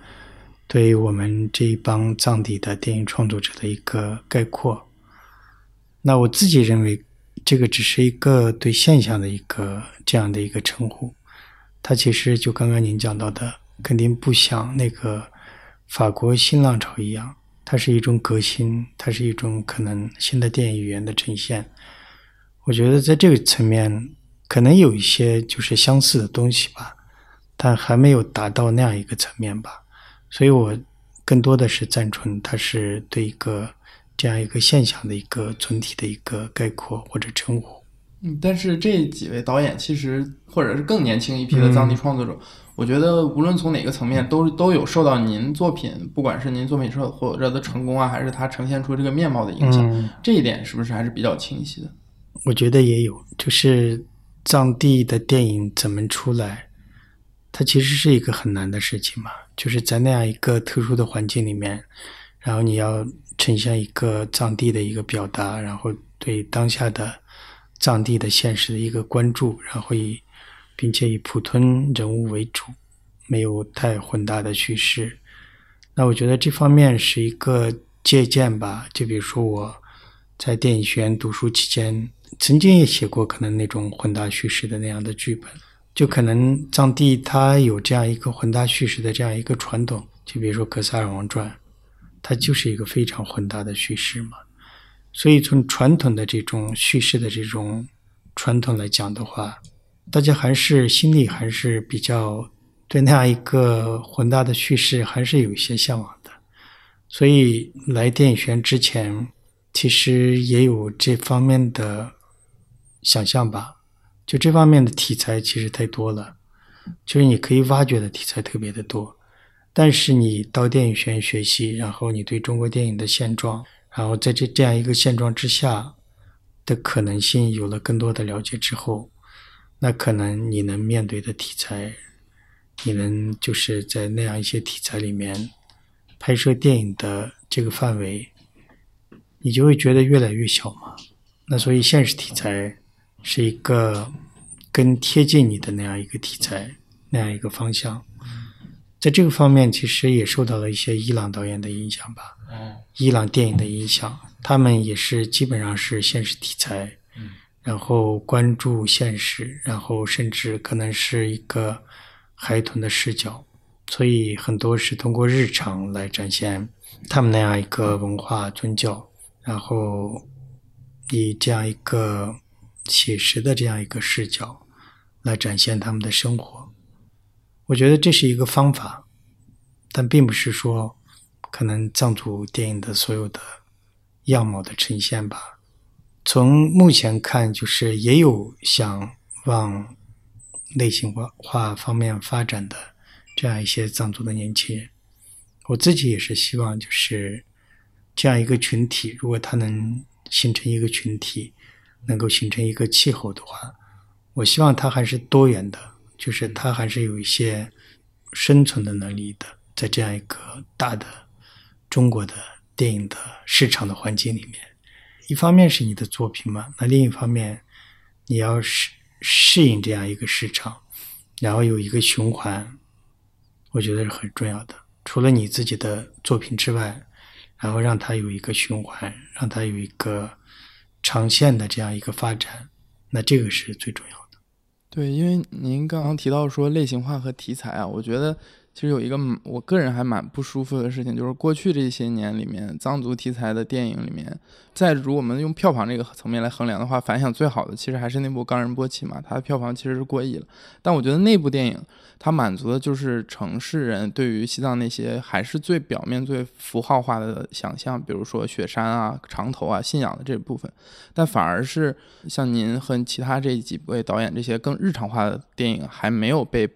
对于我们这一帮藏地的电影创作者的一个概括。那我自己认为，这个只是一个对现象的一个这样的一个称呼，它其实就刚刚您讲到的。肯定不像那个法国新浪潮一样，它是一种革新，它是一种可能新的电影语言的呈现。我觉得在这个层面，可能有一些就是相似的东西吧，但还没有达到那样一个层面吧。所以我更多的是赞成它是对一个这样一个现象的一个总体的一个概括或者称呼。嗯，但是这几位导演其实，或者是更年轻一批的藏地创作者。我觉得无论从哪个层面，都都有受到您作品，不管是您作品受或者的成功啊，还是它呈现出这个面貌的影响，这一点是不是还是比较清晰的？我觉得也有，就是藏地的电影怎么出来，它其实是一个很难的事情嘛。就是在那样一个特殊的环境里面，然后你要呈现一个藏地的一个表达，然后对当下的藏地的现实的一个关注，然后以。并且以普通人物为主，没有太混大的叙事。那我觉得这方面是一个借鉴吧。就比如说我在电影学院读书期间，曾经也写过可能那种混搭叙事的那样的剧本。就可能藏地它有这样一个混搭叙事的这样一个传统。就比如说《格萨尔王传》，它就是一个非常混搭的叙事嘛。所以从传统的这种叙事的这种传统来讲的话，大家还是心里还是比较对那样一个混搭的叙事还是有一些向往的，所以来电影学院之前，其实也有这方面的想象吧。就这方面的题材其实太多了，就是你可以挖掘的题材特别的多。但是你到电影学院学习，然后你对中国电影的现状，然后在这这样一个现状之下的可能性有了更多的了解之后，那可能你能面对的题材，你能就是在那样一些题材里面拍摄电影的这个范围，你就会觉得越来越小嘛。那所以现实题材是一个更贴近你的那样一个题材，那样一个方向。在这个方面，其实也受到了一些伊朗导演的影响吧。伊朗电影的影响，他们也是基本上是现实题材，然后关注现实，然后甚至可能是一个孩童的视角，所以很多是通过日常来展现他们那样一个文化宗教，然后以这样一个写实的这样一个视角来展现他们的生活。我觉得这是一个方法，但并不是说可能藏族电影的所有的样貌的呈现吧。从目前看，就是也有想往类型化化方面发展的这样一些藏族的年轻人。我自己也是希望，就是这样一个群体，如果他能形成一个群体，能够形成一个气候的话，我希望它还是多元的。就是它还是有一些生存的能力的，在这样一个大的中国的电影的市场的环境里面，一方面是你的作品嘛，那另一方面你要适适应这样一个市场，然后有一个循环，我觉得是很重要的。除了你自己的作品之外，然后让它有一个循环，让它有一个长线的这样一个发展，那这个是最重要的。对，因为您刚刚提到说类型化和题材啊，我觉得其实有一个我个人还蛮不舒服的事情，就是过去这些年里面藏族题材的电影里面，在如果我们用票房这个层面来衡量的话，反响最好的其实还是那部《冈仁波齐》嘛，它的票房其实是过亿了。但我觉得那部电影它满足的就是城市人对于西藏那些还是最表面、最符号化的想象，比如说雪山啊、长头啊、信仰的这部分。但反而是像您和其他这几位导演这些更日常化的电影还没有被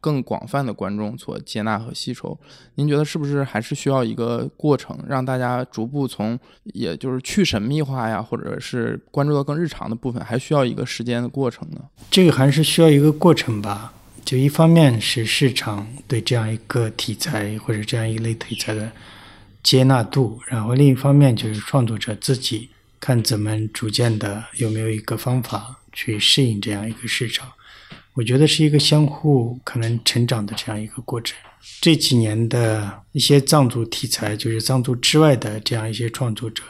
更广泛的观众所接纳和吸收。您觉得是不是还是需要一个过程，让大家逐步从也就是去神秘化呀，或者是关注到更日常的部分，还需要一个时间的过程呢？这个还是需要一个过程吧。就一方面是市场对这样一个题材或者这样一类题材的接纳度，然后另一方面就是创作者自己看怎么逐渐的有没有一个方法去适应这样一个市场。我觉得是一个相互可能成长的这样一个过程。这几年的一些藏族题材，就是藏族之外的这样一些创作者，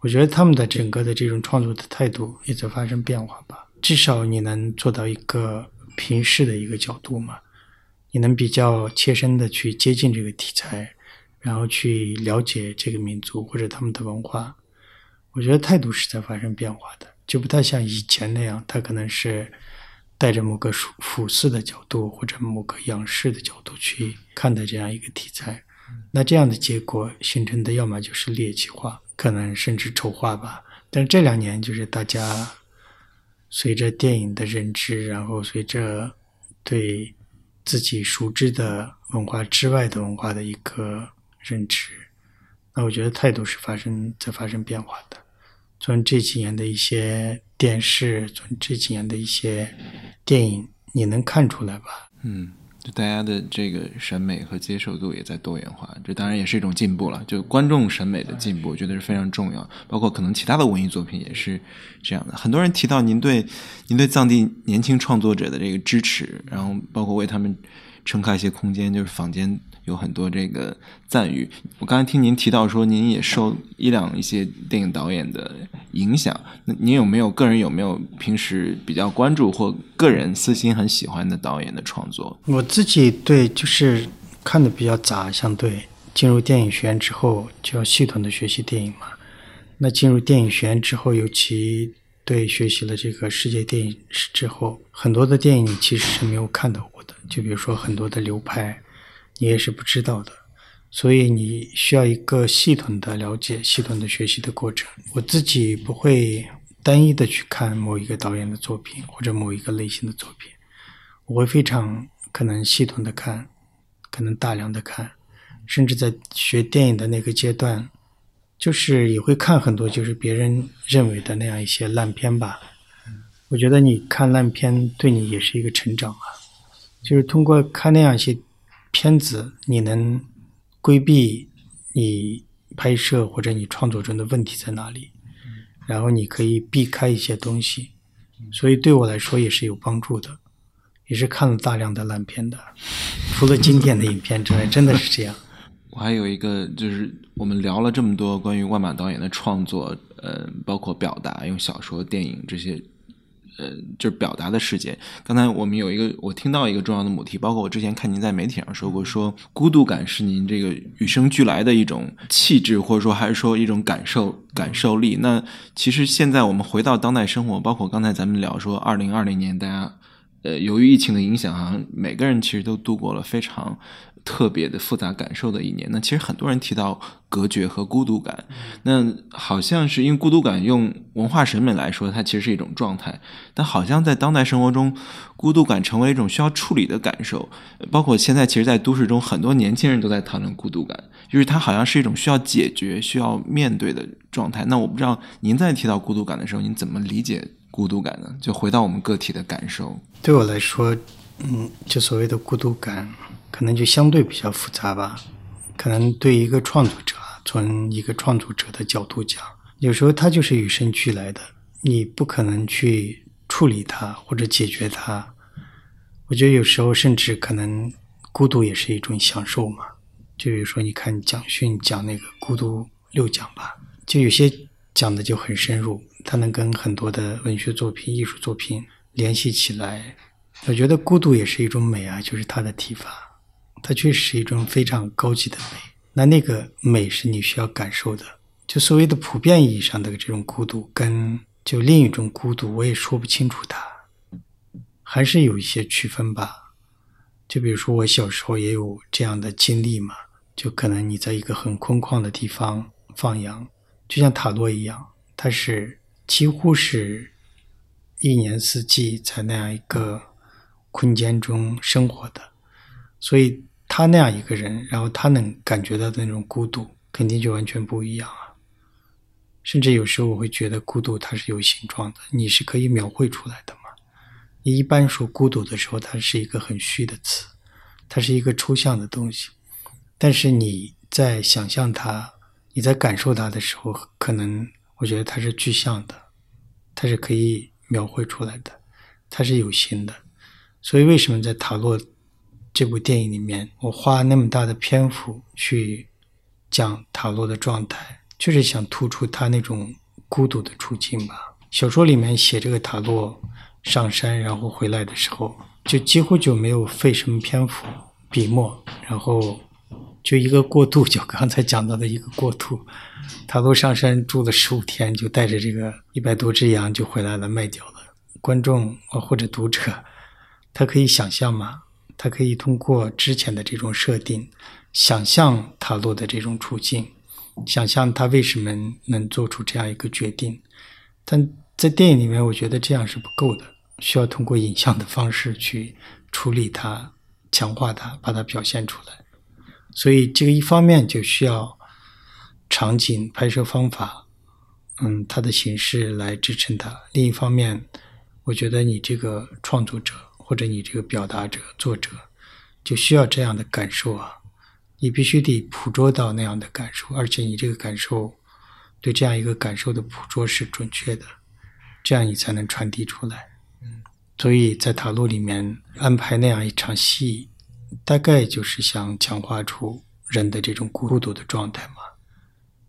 我觉得他们的整个的这种创作的态度也在发生变化吧。至少你能做到一个。平视的一个角度嘛，你能比较切身的去接近这个题材，然后去了解这个民族或者他们的文化，我觉得态度是在发生变化的，就不太像以前那样，他可能是带着某个俯俯视的角度或者某个仰视的角度去看待这样一个题材，那这样的结果形成的要么就是猎奇化，可能甚至丑化吧。但是这两年就是大家。随着电影的认知，然后随着对自己熟知的文化之外的文化的一个认知，那我觉得态度是发生在发生变化的。从这几年的一些电视，从这几年的一些电影，你能看出来吧？嗯。就大家的这个审美和接受度也在多元化，这当然也是一种进步了。就观众审美的进步，我觉得是非常重要。包括可能其他的文艺作品也是这样的。很多人提到您对您对藏地年轻创作者的这个支持，然后包括为他们撑开一些空间，就是坊间。有很多这个赞誉。我刚才听您提到说，您也受一两一些电影导演的影响。那您有没有个人有没有平时比较关注或个人私心很喜欢的导演的创作？我自己对就是看的比较杂，相对进入电影学院之后就要系统的学习电影嘛。那进入电影学院之后，尤其对学习了这个世界电影之后，很多的电影其实是没有看到过的。就比如说很多的流派。你也是不知道的，所以你需要一个系统的了解、系统的学习的过程。我自己不会单一的去看某一个导演的作品或者某一个类型的作品，我会非常可能系统的看，可能大量的看，甚至在学电影的那个阶段，就是也会看很多就是别人认为的那样一些烂片吧。我觉得你看烂片对你也是一个成长啊，就是通过看那样一些片子，你能规避你拍摄或者你创作中的问题在哪里，然后你可以避开一些东西，所以对我来说也是有帮助的，也是看了大量的烂片的，除了经典的影片之外，真的是这样。我还有一个，就是我们聊了这么多关于万马导演的创作，呃，包括表达，用小说、电影这些。呃，就是表达的世界。刚才我们有一个，我听到一个重要的母题，包括我之前看您在媒体上说过，说孤独感是您这个与生俱来的一种气质，或者说还是说一种感受感受力。那其实现在我们回到当代生活，包括刚才咱们聊说，二零二零年大家，呃，由于疫情的影响，好像每个人其实都度过了非常。特别的复杂感受的一年，那其实很多人提到隔绝和孤独感，那好像是因为孤独感用文化审美来说，它其实是一种状态，但好像在当代生活中，孤独感成为一种需要处理的感受，包括现在其实，在都市中，很多年轻人都在讨论孤独感，就是它好像是一种需要解决、需要面对的状态。那我不知道您在提到孤独感的时候，您怎么理解孤独感呢？就回到我们个体的感受，对我来说，嗯，就所谓的孤独感。可能就相对比较复杂吧，可能对一个创作者，从一个创作者的角度讲，有时候他就是与生俱来的，你不可能去处理它或者解决它。我觉得有时候甚至可能孤独也是一种享受嘛。就比如说，你看蒋勋讲那个孤独六讲吧，就有些讲的就很深入，他能跟很多的文学作品、艺术作品联系起来。我觉得孤独也是一种美啊，就是他的提法。它确实是一种非常高级的美，那那个美是你需要感受的。就所谓的普遍意义上的这种孤独，跟就另一种孤独，我也说不清楚它，还是有一些区分吧。就比如说我小时候也有这样的经历嘛，就可能你在一个很空旷的地方放羊，就像塔罗一样，它是几乎是一年四季在那样一个空间中生活的，所以。他那样一个人，然后他能感觉到的那种孤独，肯定就完全不一样啊。甚至有时候我会觉得，孤独它是有形状的，你是可以描绘出来的嘛。你一般说孤独的时候，它是一个很虚的词，它是一个抽象的东西。但是你在想象它，你在感受它的时候，可能我觉得它是具象的，它是可以描绘出来的，它是有形的。所以为什么在塔洛？这部电影里面，我花那么大的篇幅去讲塔洛的状态，就是想突出他那种孤独的处境吧。小说里面写这个塔洛上山然后回来的时候，就几乎就没有费什么篇幅笔墨，然后就一个过渡，就刚才讲到的一个过渡。塔洛上山住了十五天，就带着这个一百多只羊就回来了，卖掉了。观众或者读者，他可以想象吗？他可以通过之前的这种设定，想象塔洛的这种处境，想象他为什么能做出这样一个决定。但在电影里面，我觉得这样是不够的，需要通过影像的方式去处理它、强化它、把它表现出来。所以，这个一方面就需要场景、拍摄方法，嗯，它的形式来支撑它；另一方面，我觉得你这个创作者。或者你这个表达者、作者，就需要这样的感受啊！你必须得捕捉到那样的感受，而且你这个感受对这样一个感受的捕捉是准确的，这样你才能传递出来。嗯，所以在塔罗里面安排那样一场戏，大概就是想强化出人的这种孤独的状态嘛。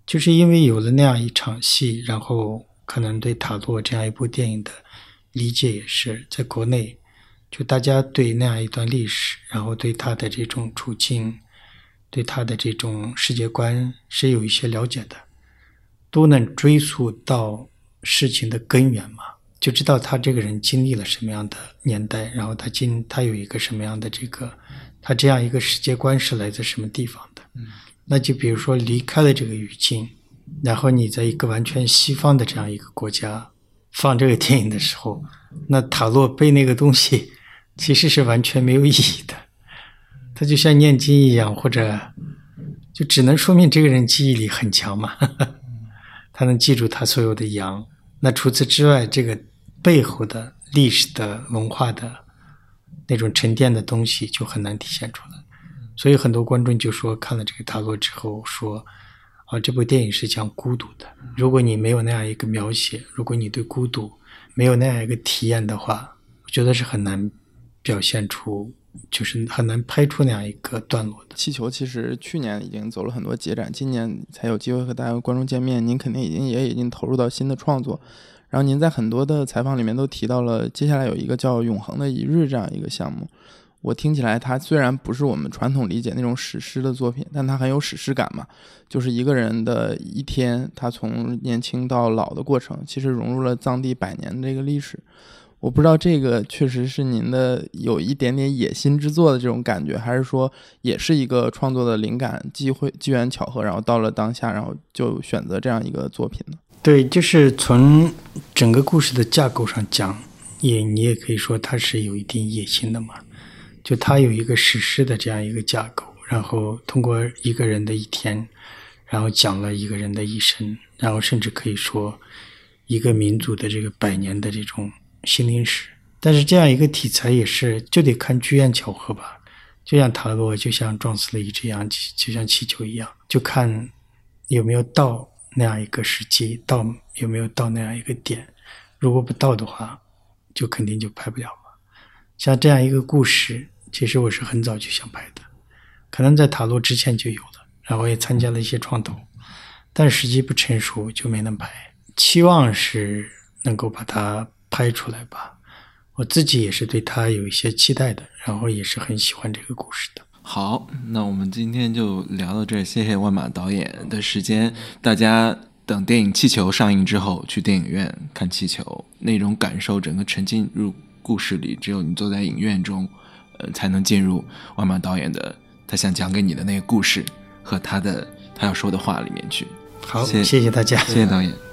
就是因为有了那样一场戏，然后可能对塔罗这样一部电影的理解也是在国内。就大家对那样一段历史，然后对他的这种处境，对他的这种世界观是有一些了解的，都能追溯到事情的根源嘛，就知道他这个人经历了什么样的年代，然后他经他有一个什么样的这个，他这样一个世界观是来自什么地方的。那就比如说离开了这个语境，然后你在一个完全西方的这样一个国家放这个电影的时候，那塔洛被那个东西。其实是完全没有意义的，他就像念经一样，或者就只能说明这个人记忆力很强嘛，他能记住他所有的羊。那除此之外，这个背后的历史的文化的那种沉淀的东西就很难体现出来。所以很多观众就说看了这个塔罗之后说，啊，这部电影是讲孤独的。如果你没有那样一个描写，如果你对孤独没有那样一个体验的话，我觉得是很难表现出，就是很难拍出那样一个段落的。气球其实去年已经走了很多节展，今年才有机会和大家观众见面。您肯定已经也已经投入到新的创作，然后您在很多的采访里面都提到了接下来有一个叫《永恒的一日》这样一个项目。我听起来，它虽然不是我们传统理解那种史诗的作品，但它很有史诗感嘛。就是一个人的一天，他从年轻到老的过程，其实融入了藏地百年的这个历史。我不知道这个确实是您的有一点点野心之作的这种感觉，还是说也是一个创作的灵感机会、机缘巧合，然后到了当下，然后就选择这样一个作品呢？对，就是从整个故事的架构上讲，也你也可以说它是有一定野心的嘛。就它有一个史诗的这样一个架构，然后通过一个人的一天，然后讲了一个人的一生，然后甚至可以说一个民族的这个百年的这种心灵史。但是这样一个题材也是就得看机缘巧合吧，就像塔罗，就像撞死了一只羊，就像气球一样，就看有没有到那样一个时机，到有没有到那样一个点。如果不到的话，就肯定就拍不了嘛。像这样一个故事。其实我是很早就想拍的，可能在塔罗之前就有了，然后也参加了一些创投，但时机不成熟就没能拍。期望是能够把它拍出来吧。我自己也是对他有一些期待的，然后也是很喜欢这个故事的。好，那我们今天就聊到这儿，谢谢万马导演的时间。大家等电影《气球》上映之后，去电影院看《气球》，那种感受，整个沉浸入故事里，只有你坐在影院中。呃，才能进入万马导演的他想讲给你的那个故事和他的他要说的话里面去。好，谢谢大家，谢谢导演。